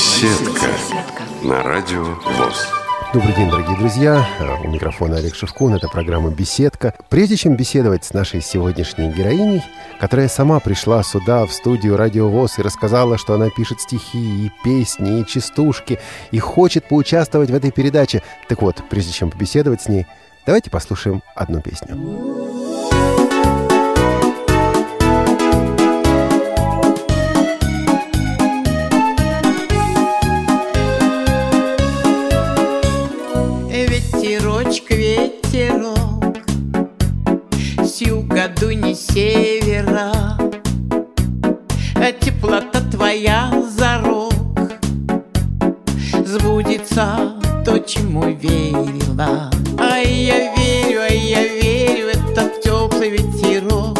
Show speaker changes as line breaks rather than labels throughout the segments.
Беседка. На радио ВОЗ.
Добрый день, дорогие друзья. У микрофона Олег Шевкун. Это программа «Беседка». Прежде чем беседовать с нашей сегодняшней героиней, которая сама пришла сюда, в студию «Радио ВОЗ» и рассказала, что она пишет стихи и песни, и частушки, и хочет поучаствовать в этой передаче. Так вот, прежде чем побеседовать с ней, давайте послушаем одну песню.
Юга дуни севера А теплота твоя зарок Сбудется то, чему верила. А я верю, а я верю Этот теплый ветерок.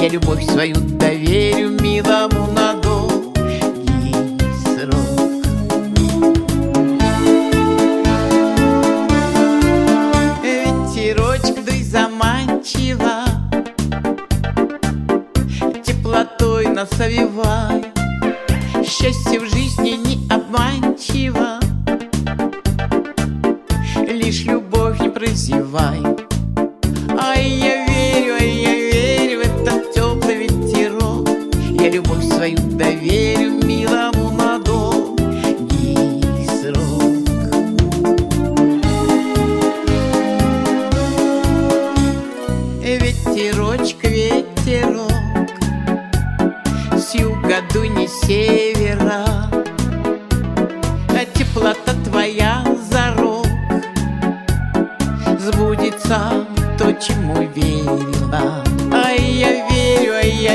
Я любовь свою доверю Милому Овивай Счастье в жизни не обманчиво. Лишь любовь не прозевай. Ай, я верю, ай, я верю в этот теплый ветерок. Я любовь свою доверю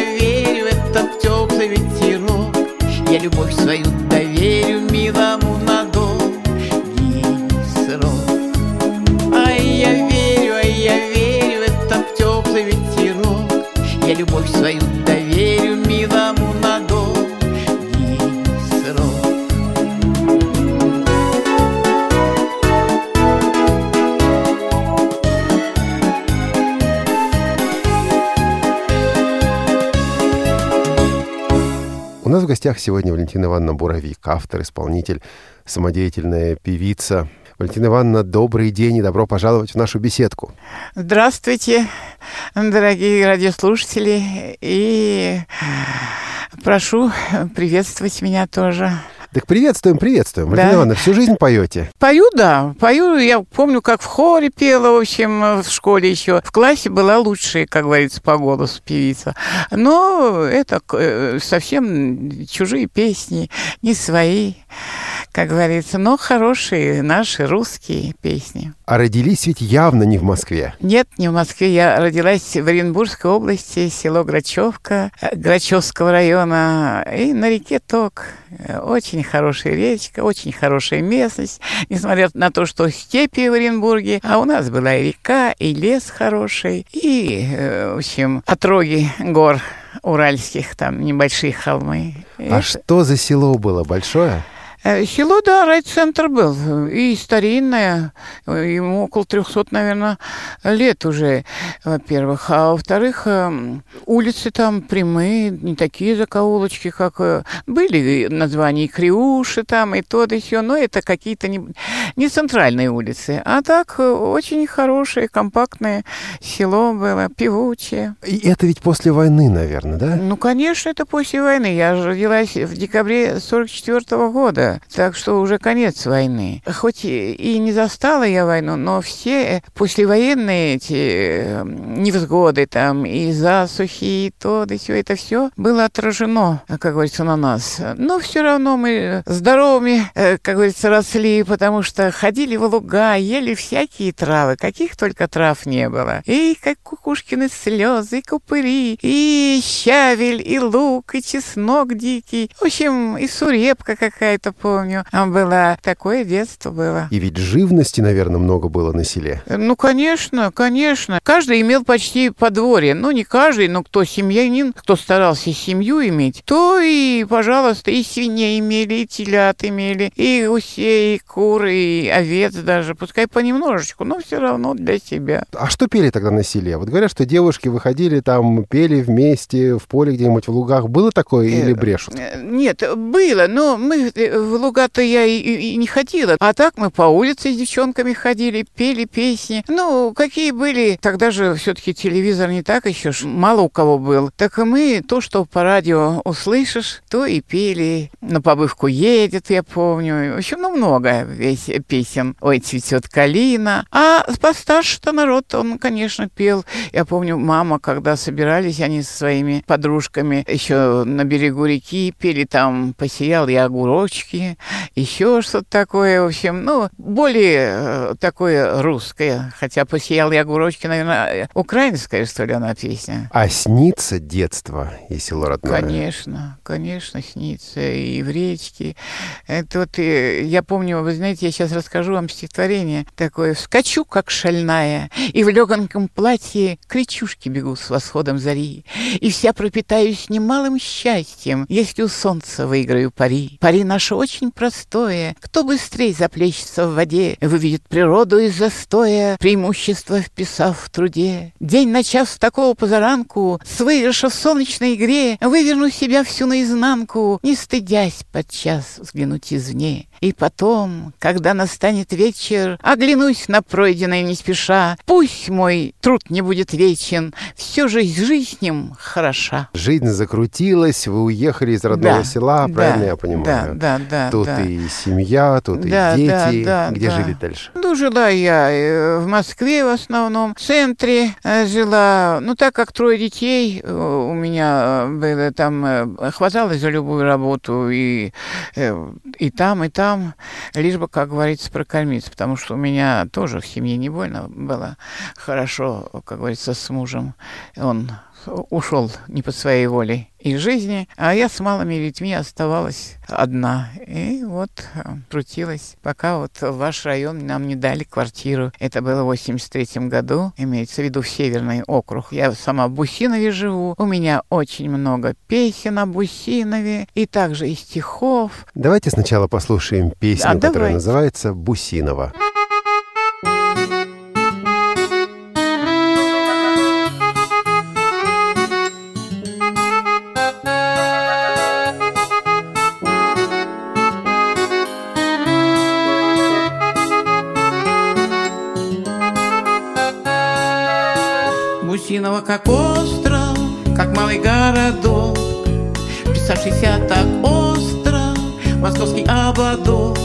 верю, Этот теплый ветерок. Я любовь свою доверю Милому на долгий срок. Ай, я верю, ай, я верю, этот теплый ветерок. Я любовь свою
гостях сегодня Валентина Ивановна Буровик, автор, исполнитель, самодеятельная певица. Валентина Ивановна, добрый день и добро пожаловать в нашу беседку.
Здравствуйте, дорогие радиослушатели, и прошу приветствовать меня тоже.
Так приветствуем, приветствуем.
Да.
Валентина Ивановна, всю жизнь поете?
Пою, да, пою. Я помню, как в хоре пела, в общем, в школе еще. В классе была лучшая, как говорится, по голосу певица. Но это э, совсем чужие песни, не свои, как говорится, но хорошие наши русские песни.
А родились ведь явно не в Москве.
Нет, не в Москве. Я родилась в Оренбургской области, село Грачевка, э, Грачевского района, и на реке Ток. Э, Очень хорошая речка, очень хорошая местность, несмотря на то, что степи в Оренбурге, а у нас была и река, и лес хороший, и, э, в общем, отроги гор уральских, там небольшие холмы.
А
Это-
что за село было? Большое?
Э, Село, да, райцентр был. И старинное, э, ему около 300, наверное, лет уже, во-первых. А во-вторых, эм, улицы там прямые, не такие закоулочки, как... э, Были названия и Криуши там, и то, да сё, но это какие-то не, не центральные улицы. А так, э, очень хорошее, компактное село было, певучее.
И это ведь после войны, наверное, да?
Ну, конечно, это после войны. Я же родилась в декабре 44 года, так что уже конец войны. Хоть и не застала я войну, но все послевоенные эти э, невзгоды там, и засухи, и то, да все, это все было отражено, как говорится, на нас. Но все равно мы здоровыми, э, как говорится, росли, потому что ходили в луга, ели всякие травы, каких только трав не было. И как кукушкины слезы, и купыри, и щавель, и лук, и чеснок дикий. В общем, и сурепка какая-то, помню, была. Такое детство было.
И ведь живности, наверное, много было на селе.
Ну, конечно, конечно. Каждый имел почти подворье. Ну, не каждый, но кто семьянин, кто старался семью иметь, то и, пожалуйста, и свиней имели, и телят имели, и гусей, и кур, и овец даже. Пускай понемножечку, но все равно для себя.
А что пели тогда на селе? Вот говорят, что девушки выходили там, пели вместе в поле где-нибудь в лугах. Было такое или
Э,
брешут?
Э, Нет, было, но мы э, в луга-то я и, и, и не ходила. А так мы по улице с девчонками ходили, пели песни. Ну, какие были. Тогда же все-таки телевизор не так еще мало у кого был. Так и мы то, что по радио услышишь, то и пели. На побывку едет, я помню. В общем, ну, много весь песен. Ой, цветет калина. А постарше-то народ, он, конечно, пел. Я помню, мама, когда собирались они со своими подружками еще на берегу реки, пели там «Посеял я огурочки», еще что-то такое, в общем, ну, более э, такое русское. Хотя «Посеял я огурочки», наверное, украинская, что ли, она песня.
А снится детство и село родное?
Конечно, конечно, снится. И в речке. Это вот, э, я помню, вы знаете, я сейчас расскажу вам стихотворение такое. «Вскочу, как шальная, и в легоньком платье кричушки бегу с восходом зари, и вся пропитаюсь немалым счастьем, если у солнца выиграю пари. Пари наше очень простое. Кто быстрее заплещется в воде, выведет природу из застоя, преимущество вписав в труде. День начав с такого позаранку, с выигрыша в солнечной игре, выверну себя всю наизнанку, не стыдясь подчас взглянуть извне. И потом, когда настанет вечер, оглянусь на пройденное не спеша. Пусть мой труд не будет вечен, все же жизнь хороша.
Жизнь закрутилась, вы уехали из родного да, села, да, правильно я понимаю?
Да, да, да.
Тут
да.
и семья, тут да, и дети. Да, да, Где да. жили дальше?
Ну, жила я э, в Москве в основном, в центре э, жила. Ну, так как трое детей э, у меня было, там хватало за любую работу и, и там, и там там, лишь бы, как говорится, прокормиться, потому что у меня тоже в семье не больно было хорошо, как говорится, с мужем. Он ушел не по своей воле из жизни, а я с малыми детьми оставалась одна. И вот э, крутилась, пока вот в ваш район нам не дали квартиру. Это было в 83 году, имеется в виду в Северный округ. Я сама в Бусинове живу, у меня очень много песен о Бусинове и также и стихов.
Давайте сначала послушаем песню, а, которая давайте. называется «Бусинова».
Гусиного как остров, как малый городок, Писавшийся так остро, московский ободок.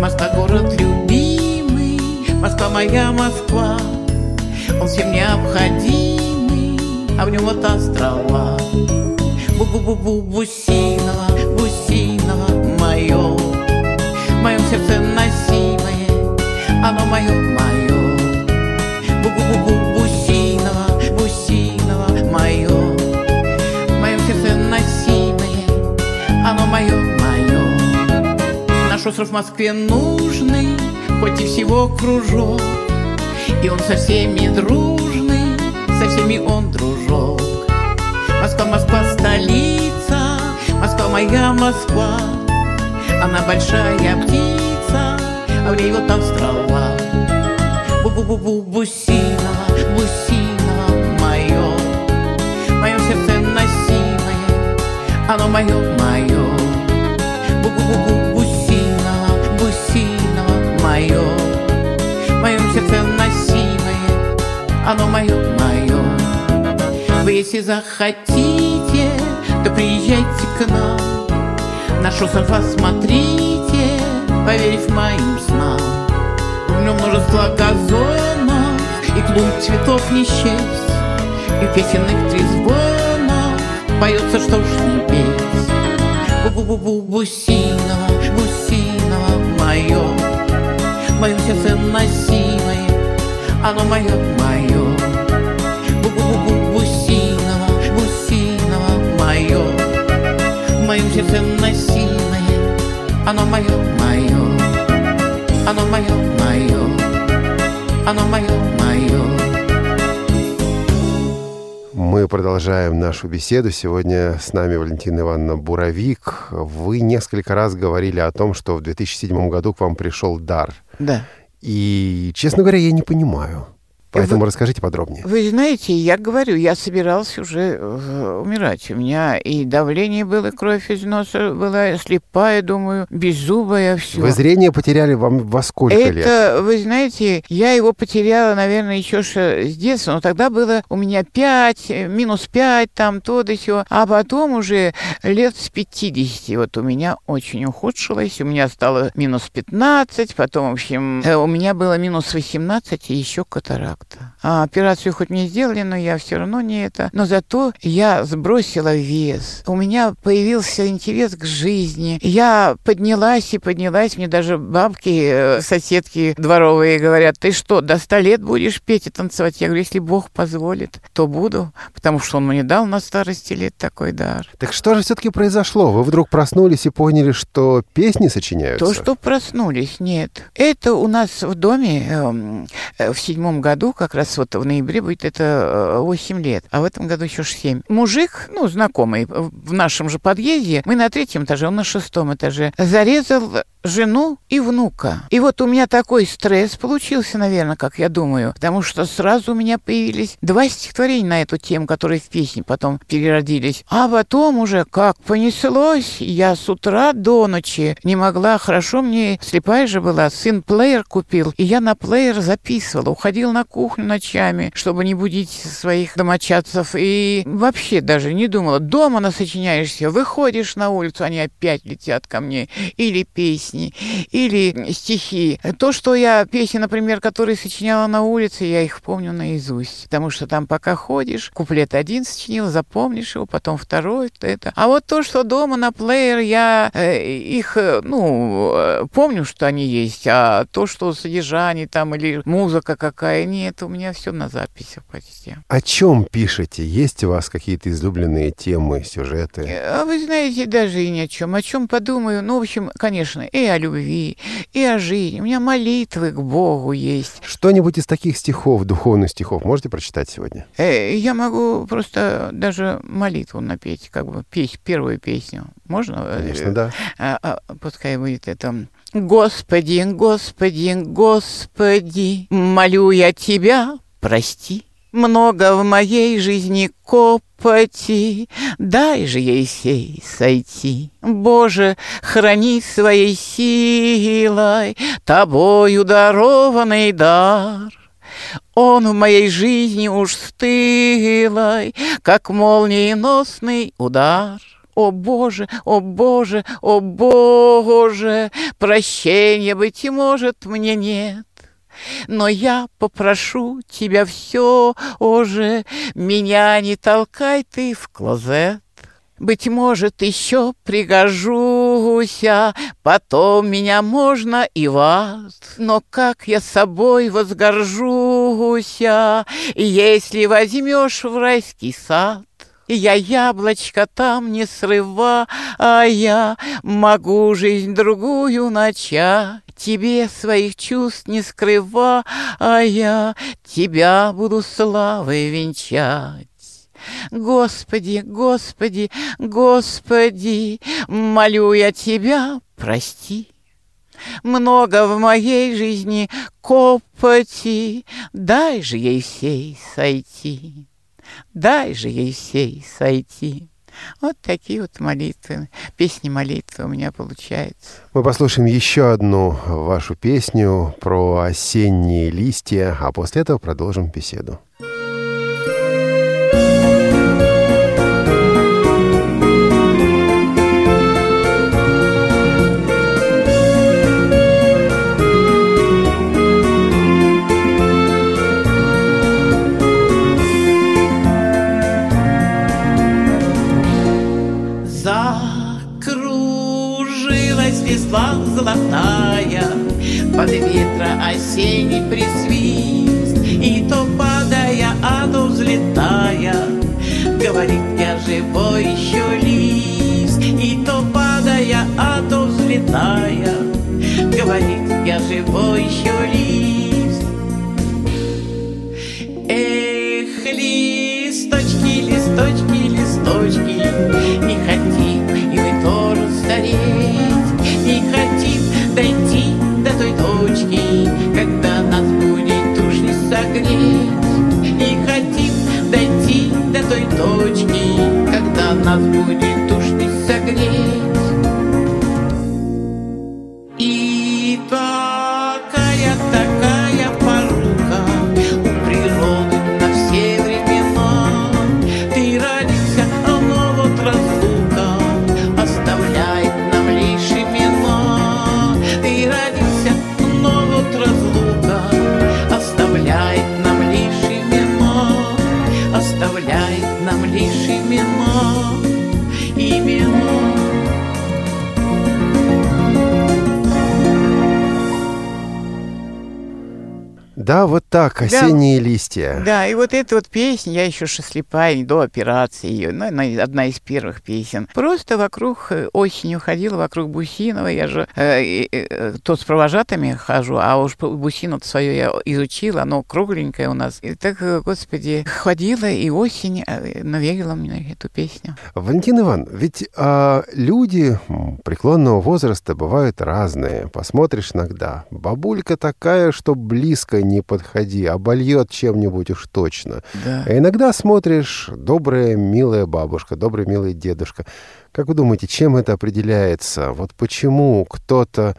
Москва город любимый, Москва моя Москва, Он всем необходимый, а в нем вот острова. Бу-бу-бу-бу, Бусинова, Бусинова мое, В моем сердце носимое, оно мое, мое. Бу-бу-бу-бу, остров в Москве нужный, хоть и всего кружок, И он со всеми дружный, со всеми он дружок. Москва, Москва, столица, Москва, моя Москва, Она большая птица, а в ней вот острова. Бу-бу-бу-бу, Бусинова, Бусинова, мое, Мое сердце носимое, оно мое, мое. Бу-бу-бу-бу, мое, в моем сердце носимое, оно мое, мое. Вы если захотите, то приезжайте к нам, наш остров осмотрите, поверив моим снам. В нем множество газонов и клумб цветов не счесть, и песенных трезвонов поется, что ж не петь. Бу-бу-бу-бу, Бусинова, Бусинова мое, в моем сердце носимое, оно мое, мое. Бу-бу-бу-бу, Бусинова, Бусинова, мое. В моем сердце носимое, оно мое, мое. Оно мое, мое. Оно мое, мое.
Мы продолжаем нашу беседу. Сегодня с нами Валентина Ивановна Буровик. Вы несколько раз говорили о том, что в 2007 году к вам пришел дар –
да.
И, честно говоря, я не понимаю. Поэтому вы, расскажите подробнее.
Вы знаете, я говорю, я собирался уже э, умирать. У меня и давление было, кровь из носа была, слепая, думаю, беззубая, все.
Вы зрение потеряли вам во сколько
Это,
лет?
Это, вы знаете, я его потеряла, наверное, еще с детства, но тогда было у меня 5, минус 5, там то да сё. А потом уже лет с 50 вот у меня очень ухудшилось, у меня стало минус 15, потом, в общем, э, у меня было минус 18 и еще катаракта. А операцию хоть не сделали, но я все равно не это. Но зато я сбросила вес. У меня появился интерес к жизни. Я поднялась и поднялась. Мне даже бабки, э, соседки дворовые говорят, ты что, до 100 лет будешь петь и танцевать? Я говорю, если Бог позволит, то буду, потому что Он мне дал на старости лет такой дар.
Так что же все-таки произошло? Вы вдруг проснулись и поняли, что песни сочиняются?
То, что проснулись, нет. Это у нас в доме эм, э, в седьмом году, как раз вот в ноябре будет это 8 э, лет, а в этом году еще 7. Мужик, ну, знакомый, в нашем же подъезде, мы на третьем этаже, он на шестом этаже, зарезал жену и внука. И вот у меня такой стресс получился, наверное, как я думаю, потому что сразу у меня появились два стихотворения на эту тему, которые в песне потом переродились. А потом уже как понеслось, я с утра до ночи не могла, хорошо мне, слепая же была, сын плеер купил, и я на плеер записывала, уходил на кухню ночами, чтобы не будить своих домочадцев, и вообще даже не думала, дома насочиняешься, выходишь на улицу, они опять летят ко мне, или песни, песни или стихи. То, что я песни, например, которые сочиняла на улице, я их помню наизусть. Потому что там пока ходишь, куплет один сочинил, запомнишь его, потом второй, это. А вот то, что дома на плеер, я э, их, э, ну, э, помню, что они есть, а то, что содержание там или музыка какая, нет, у меня все на записях почти.
О чем пишете? Есть у вас какие-то излюбленные темы, сюжеты?
А вы знаете, даже и ни о чем. О чем подумаю? Ну, в общем, конечно, и о любви, и о жизни. У меня молитвы к Богу есть.
Что-нибудь из таких стихов, духовных стихов, можете прочитать сегодня?
Э, я могу просто даже молитву напеть, как бы петь первую песню. Можно?
Конечно, да.
А, а, пускай будет это... Господи, Господи, Господи, молю я Тебя, прости. Много в моей жизни копоти, дай же ей сей сойти. Боже, храни своей силой тобою дарованный дар. Он в моей жизни уж стылой, как молниеносный удар. О Боже, о Боже, о Боже, прощения, быть может, мне нет. Но я попрошу тебя все уже, Меня не толкай ты в клозет. Быть может, еще пригожуся, Потом меня можно и вас. Но как я собой возгоржуся, Если возьмешь в райский сад. Я яблочко там не срыва, а я могу жизнь другую начать. Тебе своих чувств не скрыва, а тебя буду славой венчать. Господи, Господи, Господи, молю я тебя, прости. Много в моей жизни копоти, дай же ей всей сойти дай же ей сей сойти. Вот такие вот молитвы, песни молитвы у меня получаются.
Мы послушаем еще одну вашу песню про осенние листья, а после этого продолжим беседу.
Под ветра осенний присвист, И то падая, а то взлетая, Говорит, я живой еще лист, И то падая, а то взлетая, Говорит, я живой еще лист. Эх, листочки, листочки, листочки, Не хотим, гнить. И хотим дойти до той точки, когда нас будет
так, осенние да, листья.
Да, и вот эта вот песня, я еще слепая, до операции ее, ну, одна из первых песен. Просто вокруг э, осенью ходила, вокруг Бусинова, я же э, э, то с провожатыми хожу, а уж Бусину свое я изучила, оно кругленькое у нас. И так, э, господи, ходила и осень навеяла мне эту песню.
Валентин Иван, ведь а, люди преклонного возраста бывают разные. Посмотришь иногда, бабулька такая, что близко не подходи, обольет чем-нибудь уж точно. Да. А иногда смотришь, добрая, милая бабушка, добрый, милый дедушка. Как вы думаете, чем это определяется? Вот почему кто-то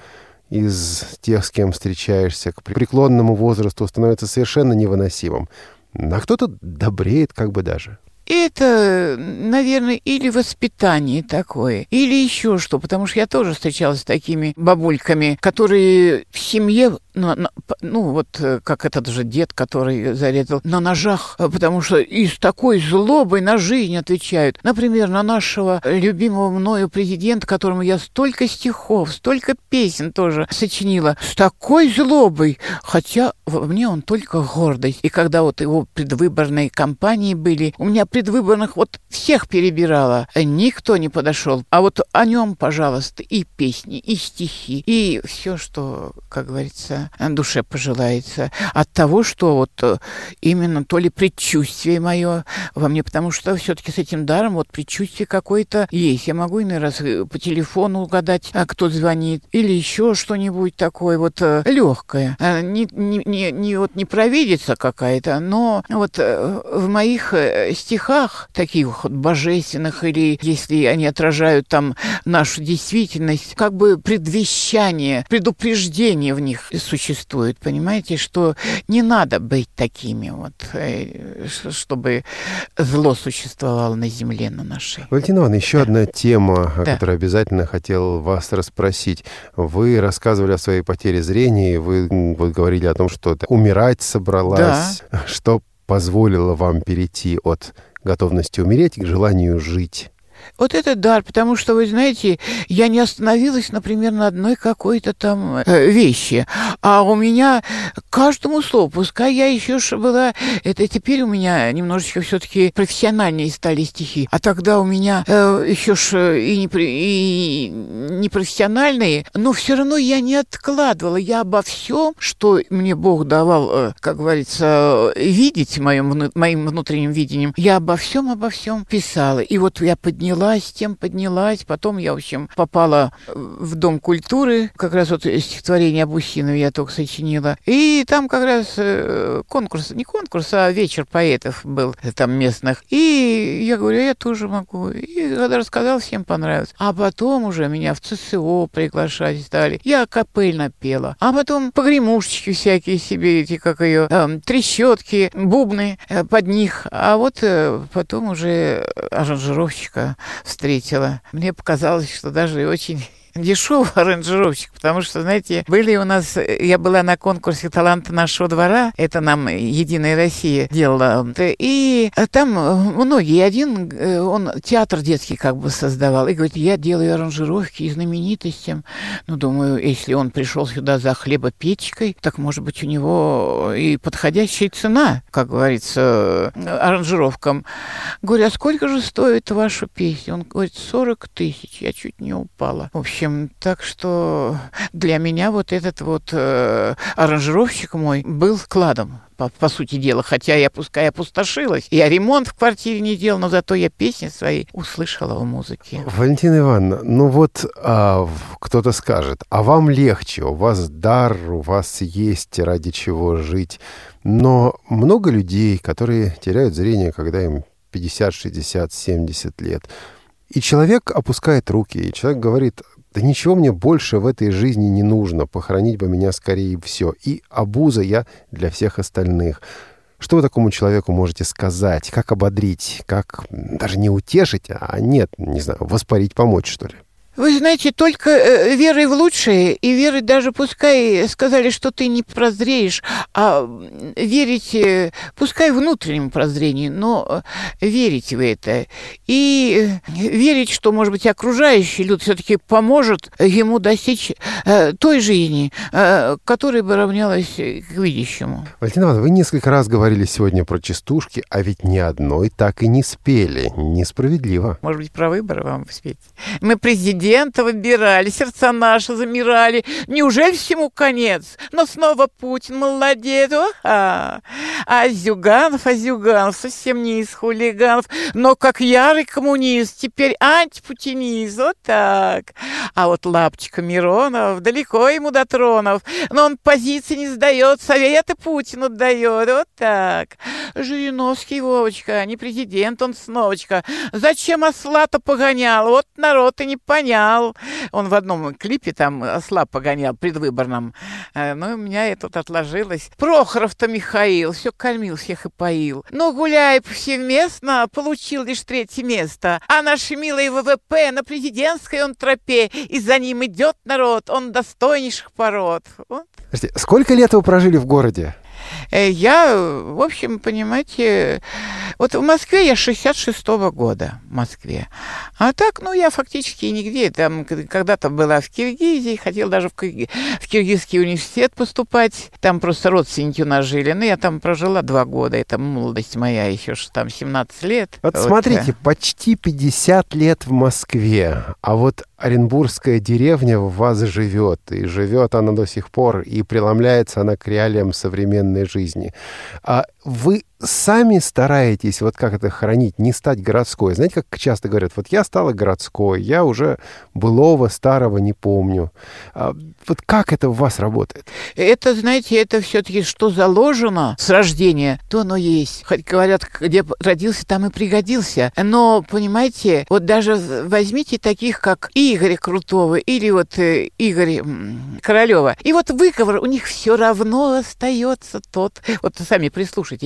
из тех, с кем встречаешься, к преклонному возрасту становится совершенно невыносимым, а кто-то добреет как бы даже?
Это, наверное, или воспитание такое, или еще что, потому что я тоже встречалась с такими бабульками, которые в семье на, на, ну вот э, как этот же дед, который зарезал на ножах, э, потому что и с такой злобой на жизнь отвечают. Например, на нашего любимого мною президента, которому я столько стихов, столько песен тоже сочинила, с такой злобой, хотя во мне он только гордость. И когда вот его предвыборные кампании были, у меня предвыборных вот всех перебирала, никто не подошел. А вот о нем, пожалуйста, и песни, и стихи, и все, что, как говорится, душе пожелается, от того, что вот э, именно то ли предчувствие мое во мне, потому что все-таки с этим даром вот предчувствие какое-то есть. Я могу иной раз э, по телефону угадать, а кто звонит, или еще что-нибудь такое вот э, легкое. Не, не, не, не, вот не провидица какая-то, но вот в моих стихах, таких вот божественных, или если они отражают там нашу действительность, как бы предвещание, предупреждение в них существует существует, понимаете, что не надо быть такими вот, э, чтобы зло существовало на земле на нашей.
Валентина Ивановна, еще да. одна тема, да. о которой обязательно хотел вас расспросить. Вы рассказывали о своей потере зрения, вы вот говорили о том, что умирать собралась, да. что позволило вам перейти от готовности умереть к желанию жить.
Вот это дар, потому что, вы знаете, я не остановилась, например, на одной какой-то там э, вещи, а у меня каждому слову, пускай я еще была, это теперь у меня немножечко все-таки профессиональнее стали стихи, а тогда у меня э, еще ж и, не, и не профессиональные, но все равно я не откладывала, я обо всем, что мне Бог давал, э, как говорится, видеть моим, моим внутренним видением, я обо всем, обо всем писала, и вот я подняла поднялась, тем поднялась. Потом я, в общем, попала в Дом культуры. Как раз вот стихотворение об Усинове я только сочинила. И там как раз э, конкурс, не конкурс, а вечер поэтов был там местных. И я говорю, я тоже могу. И когда рассказал, всем понравилось. А потом уже меня в ЦСО приглашать стали. Я капельно пела. А потом погремушечки всякие себе, эти, как ее, э, трещотки, бубны э, под них. А вот э, потом уже аранжировщика встретила. Мне показалось, что даже очень дешевый аранжировщик, потому что, знаете, были у нас, я была на конкурсе таланта нашего двора, это нам Единая Россия делала, и там многие, один, он театр детский как бы создавал, и говорит, я делаю аранжировки и знаменитостям. Ну, думаю, если он пришел сюда за хлебопечкой, так, может быть, у него и подходящая цена, как говорится, аранжировкам. Говорю, а сколько же стоит ваша песня? Он говорит, 40 тысяч. Я чуть не упала. В общем, общем, так что для меня вот этот вот э, аранжировщик мой был кладом по, по сути дела, хотя я пускай опустошилась. Я ремонт в квартире не делал, но зато я песни свои услышала в музыке.
Валентина Ивановна, ну вот а, кто-то скажет, а вам легче, у вас дар, у вас есть ради чего жить. Но много людей, которые теряют зрение, когда им 50, 60, 70 лет. И человек опускает руки, и человек говорит, да ничего мне больше в этой жизни не нужно, похоронить бы меня скорее все. И обуза я для всех остальных. Что вы такому человеку можете сказать? Как ободрить? Как даже не утешить, а нет, не знаю, воспарить, помочь, что ли?
Вы знаете, только э, верой в лучшее и верой даже пускай сказали, что ты не прозреешь, а верить, э, пускай внутреннему прозрению, но э, верить в это. И верить, что, может быть, окружающий люд все-таки поможет ему достичь э, той жизни, э, которая бы равнялась к видящему.
Валентина Ивановна, вы несколько раз говорили сегодня про частушки, а ведь ни одной так и не спели. Несправедливо.
Может быть, про выборы вам спеть? Мы президента выбирали, сердца наши замирали. Неужели всему конец? Но снова Путин молодец. А, а Зюганов, а Зюганов совсем не из хулиганов, но как ярый коммунист, теперь антипутинист. Вот так. А вот Лапчика Миронов, далеко ему до тронов, но он позиции не сдает, советы Путину дает. Вот так. Жириновский, Вовочка, не президент он сновочка. Зачем осла-то погонял? Вот народ и не понял. Он в одном клипе там осла погонял предвыборном. Э, ну, у меня это отложилось. Прохоров-то Михаил все кормил всех и поил. Но гуляя повсеместно, получил лишь третье место. А наш милый ВВП на президентской он тропе, и за ним идет народ, он достойнейших пород. Вот.
Сколько лет вы прожили в городе?
Э, я, в общем, понимаете, вот в Москве я 66-го года в Москве. А так, ну, я фактически нигде. Там когда-то была в Киргизии, хотела даже в, Кирги... в Киргизский университет поступать. Там просто родственники у нас жили. Но я там прожила два года. Это молодость моя еще, что там 17 лет.
Вот, вот смотрите, э. почти 50 лет в Москве. А вот Оренбургская деревня в вас живет, и живет она до сих пор, и преломляется она к реалиям современной жизни. А вы сами стараетесь, вот как это хранить, не стать городской. Знаете, как часто говорят, вот я стала городской, я уже былого старого не помню. А вот как это у вас работает?
Это, знаете, это все-таки что заложено с рождения, то оно есть. Хоть говорят, где родился, там и пригодился. Но, понимаете, вот даже возьмите таких, как Игорь Крутого или вот э, Игорь Королева. И вот выговор у них все равно остается тот. Вот сами прислушайтесь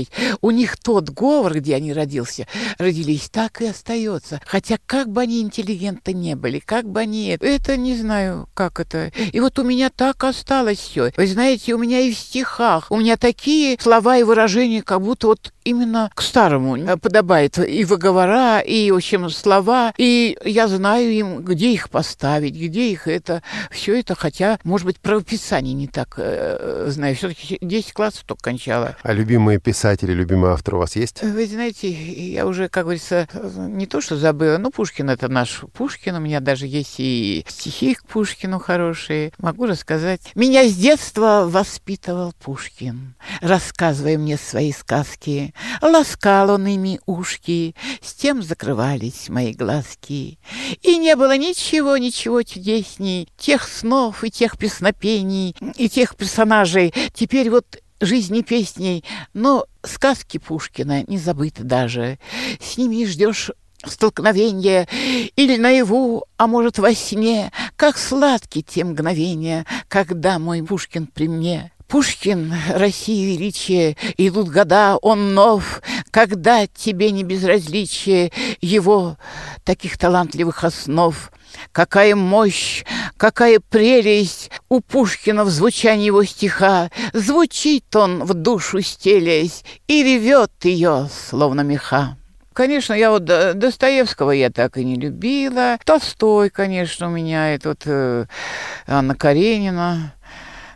у них тот говор, где они родился, родились, так и остается. Хотя как бы они интеллигенты не были, как бы они... Это не знаю, как это. И вот у меня так осталось все. Вы знаете, у меня и в стихах, у меня такие слова и выражения, как будто вот именно к старому подобает и выговора, и, в общем, слова. И я знаю им, где их поставить, где их это. Все это, хотя, может быть, правописание не так э, знаю. Все-таки 10 классов только кончала.
А любимые писатели, любимые любимый автор у вас есть?
Вы знаете, я уже, как говорится, не то что забыла, но Пушкин это наш Пушкин. У меня даже есть и стихи к Пушкину хорошие. Могу рассказать. Меня с детства воспитывал Пушкин, рассказывая мне свои сказки. Ласкал он ими ушки, с тем закрывались мои глазки. И не было ничего, ничего чудесней тех снов и тех песнопений, и тех персонажей. Теперь вот жизни песней, но сказки Пушкина не забыты даже. С ними ждешь столкновения или наяву, а может во сне, как сладки те мгновения, когда мой Пушкин при мне. Пушкин, России величие, идут года, он нов, когда тебе не безразличие его таких талантливых основ. Какая мощь, какая прелесть у Пушкина в звучании его стиха. Звучит он в душу стелясь и ревет ее, словно меха. Конечно, я вот Достоевского я так и не любила. Толстой, конечно, у меня, это вот э, Анна Каренина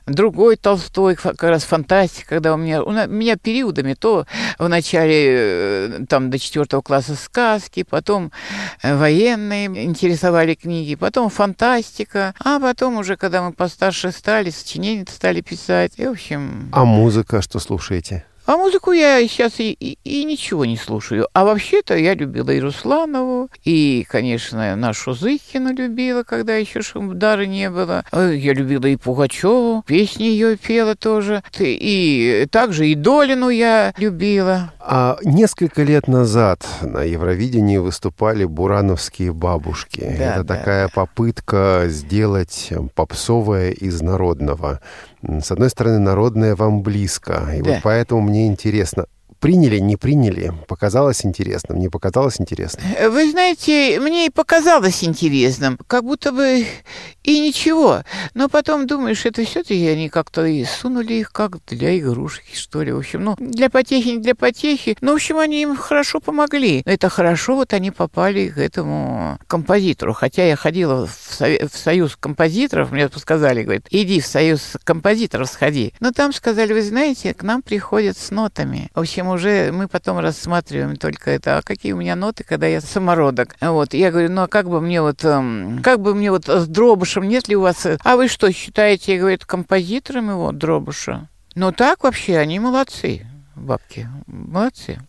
другой Толстой, как раз фантастика, когда у меня, у меня периодами то в начале э, там до четвертого класса сказки, потом э, военные интересовали книги, потом фантастика, а потом уже, когда мы постарше стали, сочинения стали писать, и, в общем...
А музыка что слушаете?
А музыку я сейчас и, и, и ничего не слушаю. А вообще-то я любила и Русланову, и, конечно, нашу Зыкину любила, когда еще Шумдара не было. А я любила и Пугачеву, песни ее пела тоже. И также и Долину я любила.
А несколько лет назад на Евровидении выступали бурановские бабушки. Да, Это да, такая да. попытка сделать попсовое из народного. С одной стороны, народное вам близко, и да. вот поэтому мне интересно, приняли, не приняли, показалось интересным, не показалось интересным?
Вы знаете, мне и показалось интересным, как будто бы и ничего. Но потом думаешь, это все-таки они как-то и сунули их как для игрушки, что ли. В общем, ну, для потехи, не для потехи. Ну, в общем, они им хорошо помогли. Это хорошо, вот они попали к этому композитору. Хотя я ходила в, совет, в союз композиторов, мне сказали, говорит, иди в союз композиторов сходи. Но там сказали, вы знаете, к нам приходят с нотами. В общем, уже мы потом рассматриваем только это. А какие у меня ноты, когда я самородок? Вот. Я говорю, ну, а как бы мне вот, эм, как бы мне вот с дробушем, нет ли у вас... Э, а вы что, считаете, говорит, композитором его, дробуша? Ну, так вообще, они молодцы, бабки, молодцы.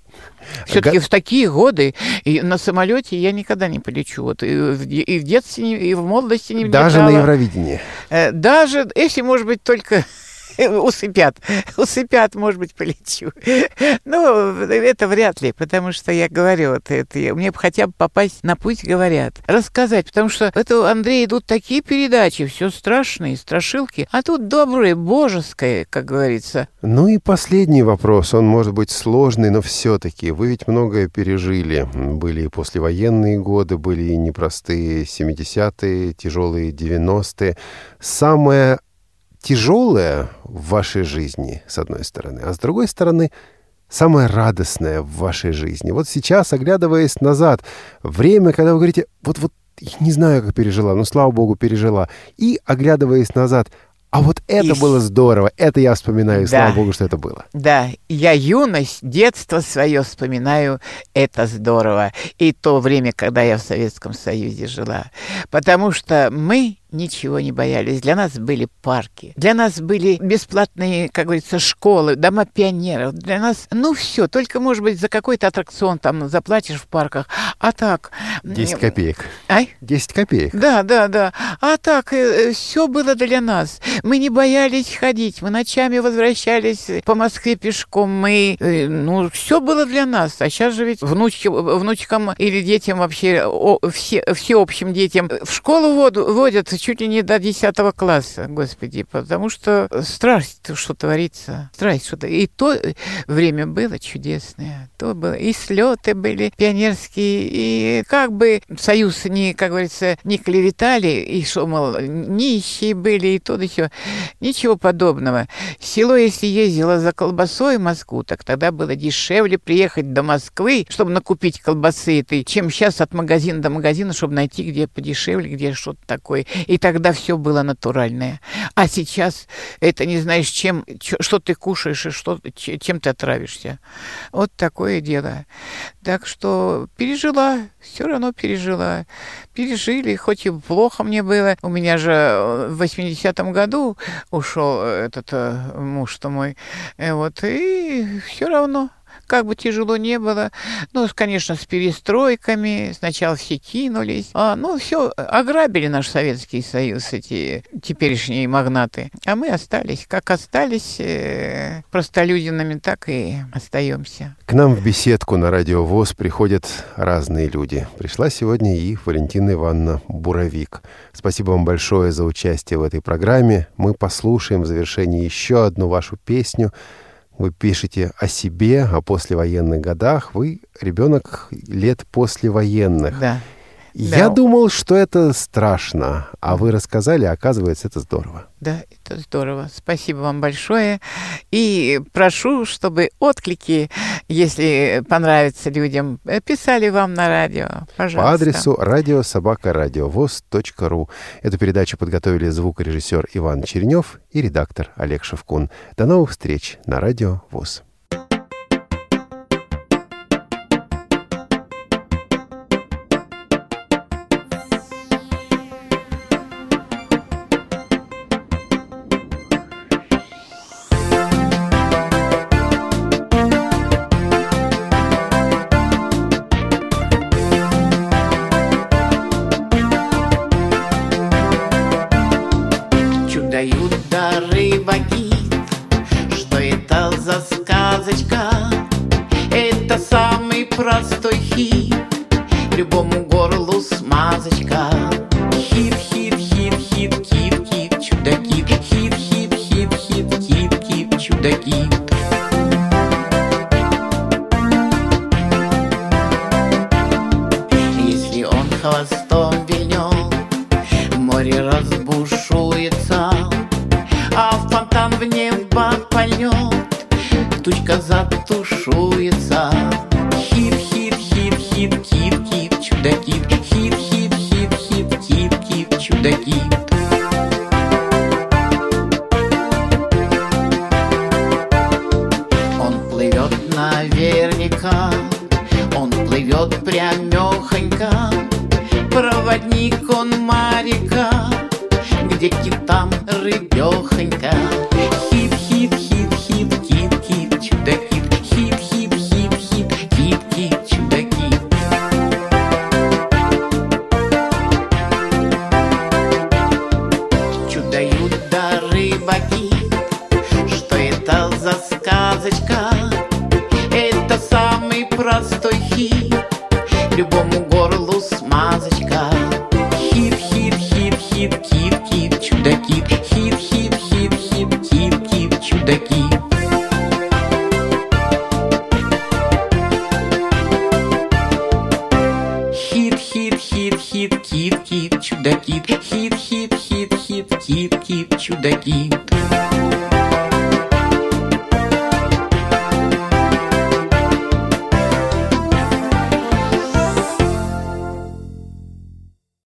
Все-таки в такие годы и на самолете я никогда не полечу. Вот и в, и в детстве, и в молодости не
Даже летала. на Евровидении?
Э, даже, если, может быть, только усыпят. Усыпят, может быть, полечу. Ну, это вряд ли, потому что я говорю, вот это, мне бы хотя бы попасть на путь, говорят. Рассказать, потому что это у Андрея идут такие передачи, все страшные, страшилки, а тут доброе, божеское, как говорится.
Ну и последний вопрос, он может быть сложный, но все-таки вы ведь многое пережили. Были и послевоенные годы, были и непростые 70-е, тяжелые 90-е. Самое тяжелое в вашей жизни, с одной стороны, а с другой стороны, самое радостное в вашей жизни. Вот сейчас, оглядываясь назад, время, когда вы говорите, вот-вот, не знаю, как пережила, но, слава богу, пережила. И, оглядываясь назад, а вот это и... было здорово, это я вспоминаю, да. слава богу, что это было.
Да, я юность, детство свое вспоминаю, это здорово. И то время, когда я в Советском Союзе жила. Потому что мы ничего не боялись. Для нас были парки, для нас были бесплатные, как говорится, школы, дома пионеров. Для нас, ну все, только, может быть, за какой-то аттракцион там заплатишь в парках. А так...
10 копеек.
Ай?
10 копеек.
Да, да, да. А так, э, все было для нас. Мы не боялись ходить, мы ночами возвращались по Москве пешком. Мы, э, ну, все было для нас. А сейчас же ведь внучки, внучкам или детям вообще, все, всеобщим детям в школу водят чуть ли не до 10 класса, господи, потому что страсть, что творится, страсть, что-то. И то время было чудесное, то было, и слеты были пионерские, и как бы союз не, как говорится, не клеветали, и что, мол, нищие были, и то, да все. Ничего подобного. Село, если ездило за колбасой в Москву, так тогда было дешевле приехать до Москвы, чтобы накупить колбасы этой, чем сейчас от магазина до магазина, чтобы найти, где подешевле, где что-то такое. И тогда все было натуральное. А сейчас это не знаешь, чем, что ты кушаешь и что, чем ты отравишься. Вот такое дело. Так что пережила, все равно пережила. Пережили, хоть и плохо мне было. У меня же в 80-м году ушел этот э, муж-то мой. Э, вот, и все равно как бы тяжело не было. Ну, конечно, с перестройками. Сначала все кинулись. А, ну, все, ограбили наш Советский Союз, эти теперешние магнаты. А мы остались. Как остались э, простолюдинами, так и остаемся.
К нам в беседку на Радио ВОЗ приходят разные люди. Пришла сегодня и Валентина Ивановна Буровик. Спасибо вам большое за участие в этой программе. Мы послушаем в завершении еще одну вашу песню — вы пишете о себе, о послевоенных годах. Вы ребенок лет послевоенных.
Да.
Я думал, что это страшно, а вы рассказали, оказывается, это здорово.
Да, это здорово. Спасибо вам большое. И прошу, чтобы отклики, если понравится людям, писали вам на радио. Пожалуйста.
По адресу радиособакарадиовоз.ру. Эту передачу подготовили звукорежиссер Иван Чернев и редактор Олег Шевкун. До новых встреч на Радио ВОЗ.
Где китам рыбехонька.